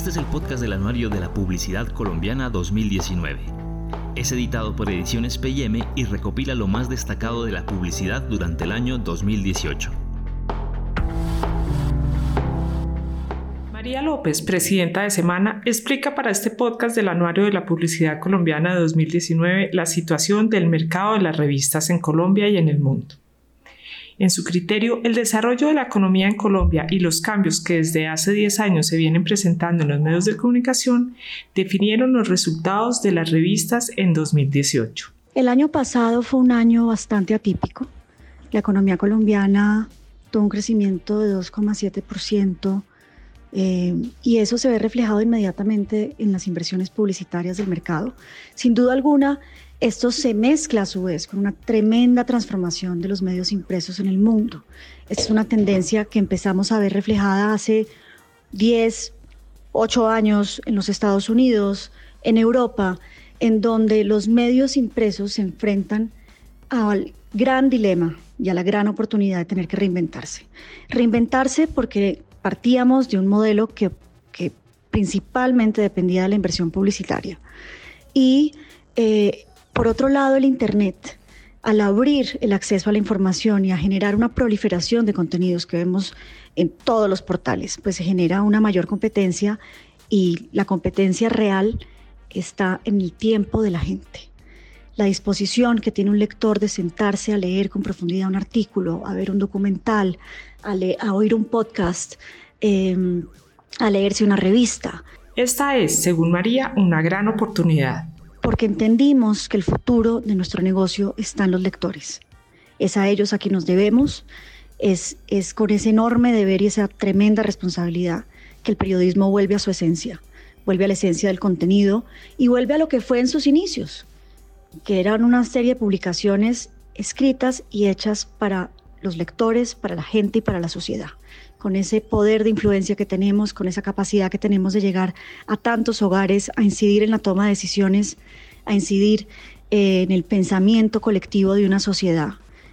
Este es el podcast del Anuario de la Publicidad Colombiana 2019. Es editado por Ediciones PM y recopila lo más destacado de la publicidad durante el año 2018. María López, presidenta de Semana, explica para este podcast del Anuario de la Publicidad Colombiana de 2019 la situación del mercado de las revistas en Colombia y en el mundo. En su criterio, el desarrollo de la economía en Colombia y los cambios que desde hace 10 años se vienen presentando en los medios de comunicación definieron los resultados de las revistas en 2018. El año pasado fue un año bastante atípico. La economía colombiana tuvo un crecimiento de 2,7%. Eh, y eso se ve reflejado inmediatamente en las inversiones publicitarias del mercado. Sin duda alguna, esto se mezcla a su vez con una tremenda transformación de los medios impresos en el mundo. Esta es una tendencia que empezamos a ver reflejada hace 10, 8 años en los Estados Unidos, en Europa, en donde los medios impresos se enfrentan al gran dilema y a la gran oportunidad de tener que reinventarse. Reinventarse porque partíamos de un modelo que, que principalmente dependía de la inversión publicitaria. Y eh, por otro lado, el Internet, al abrir el acceso a la información y a generar una proliferación de contenidos que vemos en todos los portales, pues se genera una mayor competencia y la competencia real está en el tiempo de la gente. La disposición que tiene un lector de sentarse a leer con profundidad un artículo, a ver un documental, a, oír un podcast, em, a leerse una revista. Esta es, según María, una gran oportunidad porque entendimos que el futuro de nuestro negocio está en los lectores. Es a ellos a quien nos debemos, es, es con ese enorme deber y esa tremenda responsabilidad que el periodismo vuelve a su esencia, vuelve a la esencia del contenido y vuelve a lo que fue en sus inicios, que eran una serie de publicaciones escritas y hechas para los lectores, para la gente y para la sociedad con ese poder de influencia que tenemos, con esa capacidad que tenemos de llegar a tantos hogares, a incidir en la toma de decisiones, a incidir eh, en el pensamiento colectivo de una sociedad.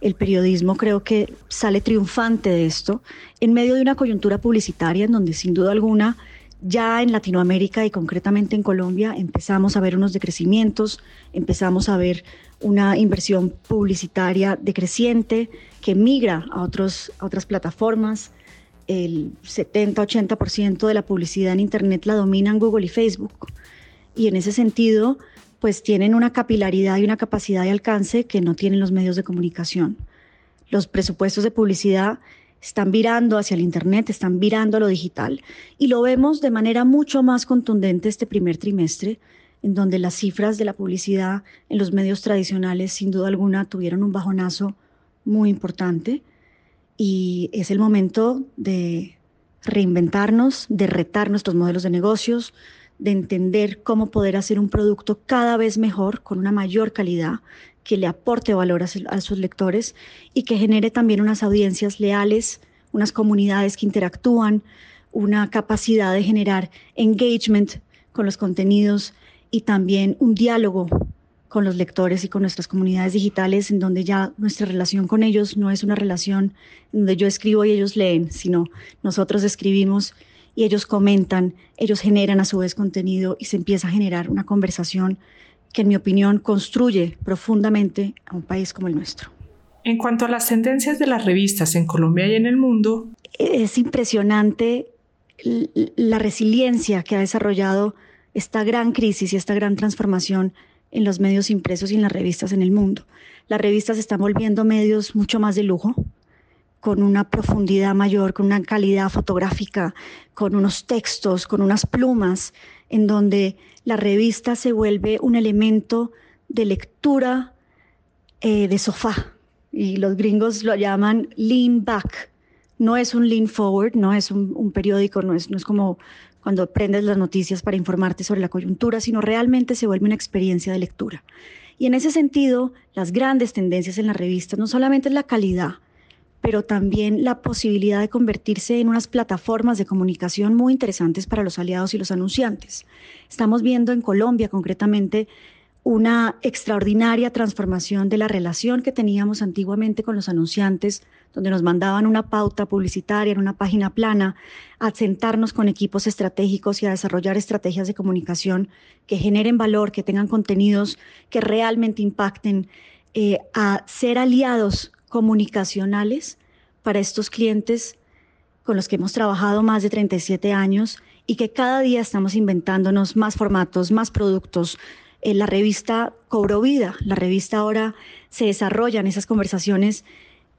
El periodismo creo que sale triunfante de esto en medio de una coyuntura publicitaria en donde sin duda alguna ya en Latinoamérica y concretamente en Colombia empezamos a ver unos decrecimientos, empezamos a ver una inversión publicitaria decreciente que migra a, otros, a otras plataformas, el 70-80% de la publicidad en Internet la dominan Google y Facebook. Y en ese sentido, pues tienen una capilaridad y una capacidad de alcance que no tienen los medios de comunicación. Los presupuestos de publicidad están virando hacia el Internet, están virando a lo digital. Y lo vemos de manera mucho más contundente este primer trimestre, en donde las cifras de la publicidad en los medios tradicionales, sin duda alguna, tuvieron un bajonazo muy importante y es el momento de reinventarnos, de retar nuestros modelos de negocios, de entender cómo poder hacer un producto cada vez mejor, con una mayor calidad, que le aporte valor a, sus lectores y que genere también unas audiencias leales, unas comunidades que interactúan, una capacidad de generar engagement con los contenidos y también un diálogo con los lectores y con nuestras comunidades digitales, en donde ya nuestra relación con ellos no es una relación donde yo escribo y ellos leen, sino nosotros escribimos y ellos comentan, ellos generan a su vez contenido y se empieza a generar una conversación que en mi opinión construye profundamente a un país como el nuestro. En cuanto a las tendencias de las revistas en Colombia y en el mundo, es impresionante la resiliencia que ha desarrollado esta gran crisis y esta gran transformación en los medios impresos y en las revistas en el mundo. Las revistas están volviendo medios mucho más de lujo, con una profundidad mayor, con una calidad fotográfica, con unos textos, con unas plumas, en donde la revista se vuelve un elemento de lectura eh, de sofá. Y los gringos lo llaman lean back. No es un lean forward, no es un, periódico, no es, no es como cuando prendes las noticias para informarte sobre la coyuntura, sino realmente se vuelve una experiencia de lectura. Y en ese sentido, las grandes tendencias en la revista no solamente es la calidad, pero también la posibilidad de convertirse en unas plataformas de comunicación muy interesantes para los aliados y los anunciantes. Estamos viendo en Colombia concretamente una extraordinaria transformación de la relación que teníamos antiguamente con los anunciantes, donde nos mandaban una pauta publicitaria en una página plana, a sentarnos con equipos estratégicos y a desarrollar estrategias de comunicación que generen valor, que tengan contenidos que realmente impacten, eh, a ser aliados comunicacionales para estos clientes con los que hemos trabajado más de 37 años y que cada día estamos inventándonos más formatos, más productos, eh, la revista cobró vida, la revista ahora se desarrolla en esas conversaciones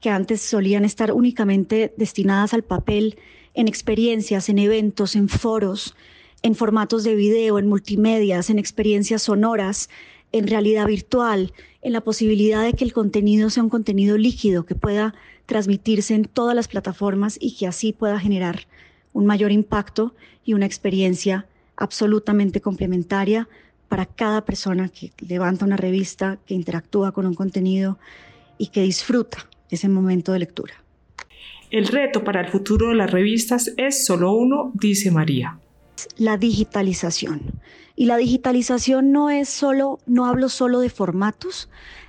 que antes solían estar únicamente destinadas al papel, en experiencias, en eventos, en foros, en formatos de video, en multimedias, en experiencias sonoras, en realidad virtual, en la posibilidad de que el contenido sea un contenido líquido que pueda transmitirse en todas las plataformas y que así pueda generar un mayor impacto y una experiencia absolutamente complementaria para cada persona que levanta una revista, que interactúa con un contenido y que disfruta ese momento de lectura. El reto para el futuro de las revistas es solo uno, dice María. La digitalización. Y la digitalización no es solo, no hablo solo de formatos,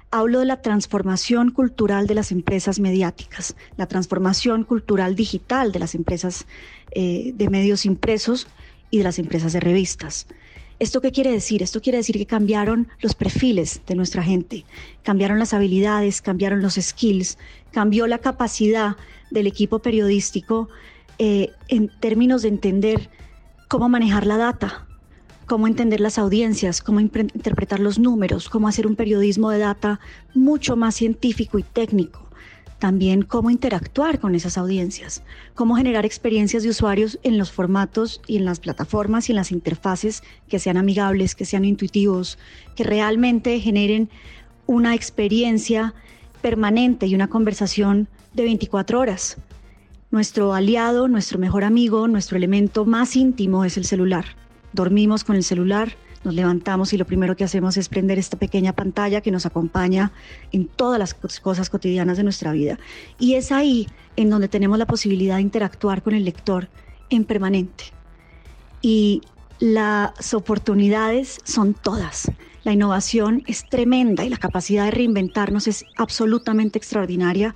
hablo de la transformación cultural de las empresas mediáticas, la transformación cultural digital de las empresas eh, de medios impresos y de las empresas de revistas. ¿Esto qué quiere decir? Esto quiere decir que cambiaron los perfiles de nuestra gente, cambiaron las habilidades, cambiaron los skills, cambió la capacidad del equipo periodístico eh, en términos de entender cómo manejar la data, cómo entender las audiencias, cómo interpretar los números, cómo hacer un periodismo de data mucho más científico y técnico también cómo interactuar con esas audiencias, cómo generar experiencias de usuarios en los formatos y en las plataformas y en las interfaces que sean amigables, que sean intuitivos, que realmente generen una experiencia permanente y una conversación de 24 horas. Nuestro aliado, nuestro mejor amigo, nuestro elemento más íntimo es el celular. Dormimos con el celular, nos levantamos y lo primero que hacemos es prender esta pequeña pantalla que nos acompaña en todas las cosas cotidianas de nuestra vida. Y es ahí en donde tenemos la posibilidad de interactuar con el lector en permanente. Y las oportunidades son todas. La innovación es tremenda y la capacidad de reinventarnos es absolutamente extraordinaria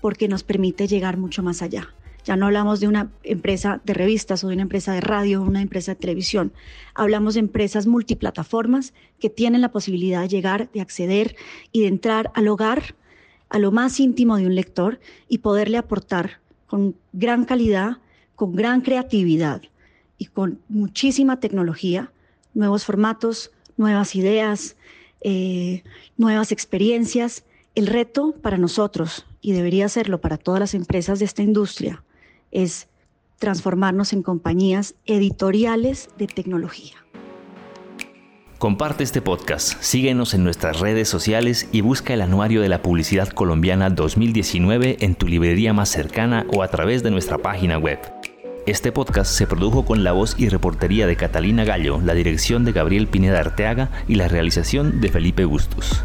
porque nos permite llegar mucho más allá. Ya no hablamos de una empresa de revistas o de una empresa de radio o una empresa de televisión. Hablamos de empresas multiplataformas que tienen la posibilidad de llegar, de acceder y de entrar al hogar, a lo más íntimo de un lector y poderle aportar con gran calidad, con gran creatividad y con muchísima tecnología, nuevos formatos, nuevas ideas, eh, nuevas experiencias. El reto para nosotros, y debería serlo para todas las empresas de esta industria, es transformarnos en compañías editoriales de tecnología. Comparte este podcast, síguenos en nuestras redes sociales y busca el Anuario de la Publicidad Colombiana 2019 en tu librería más cercana o a través de nuestra página web. Este podcast se produjo con la voz y reportería de Catalina Gallo, la dirección de Gabriel Pineda Arteaga y la realización de Felipe Bustos.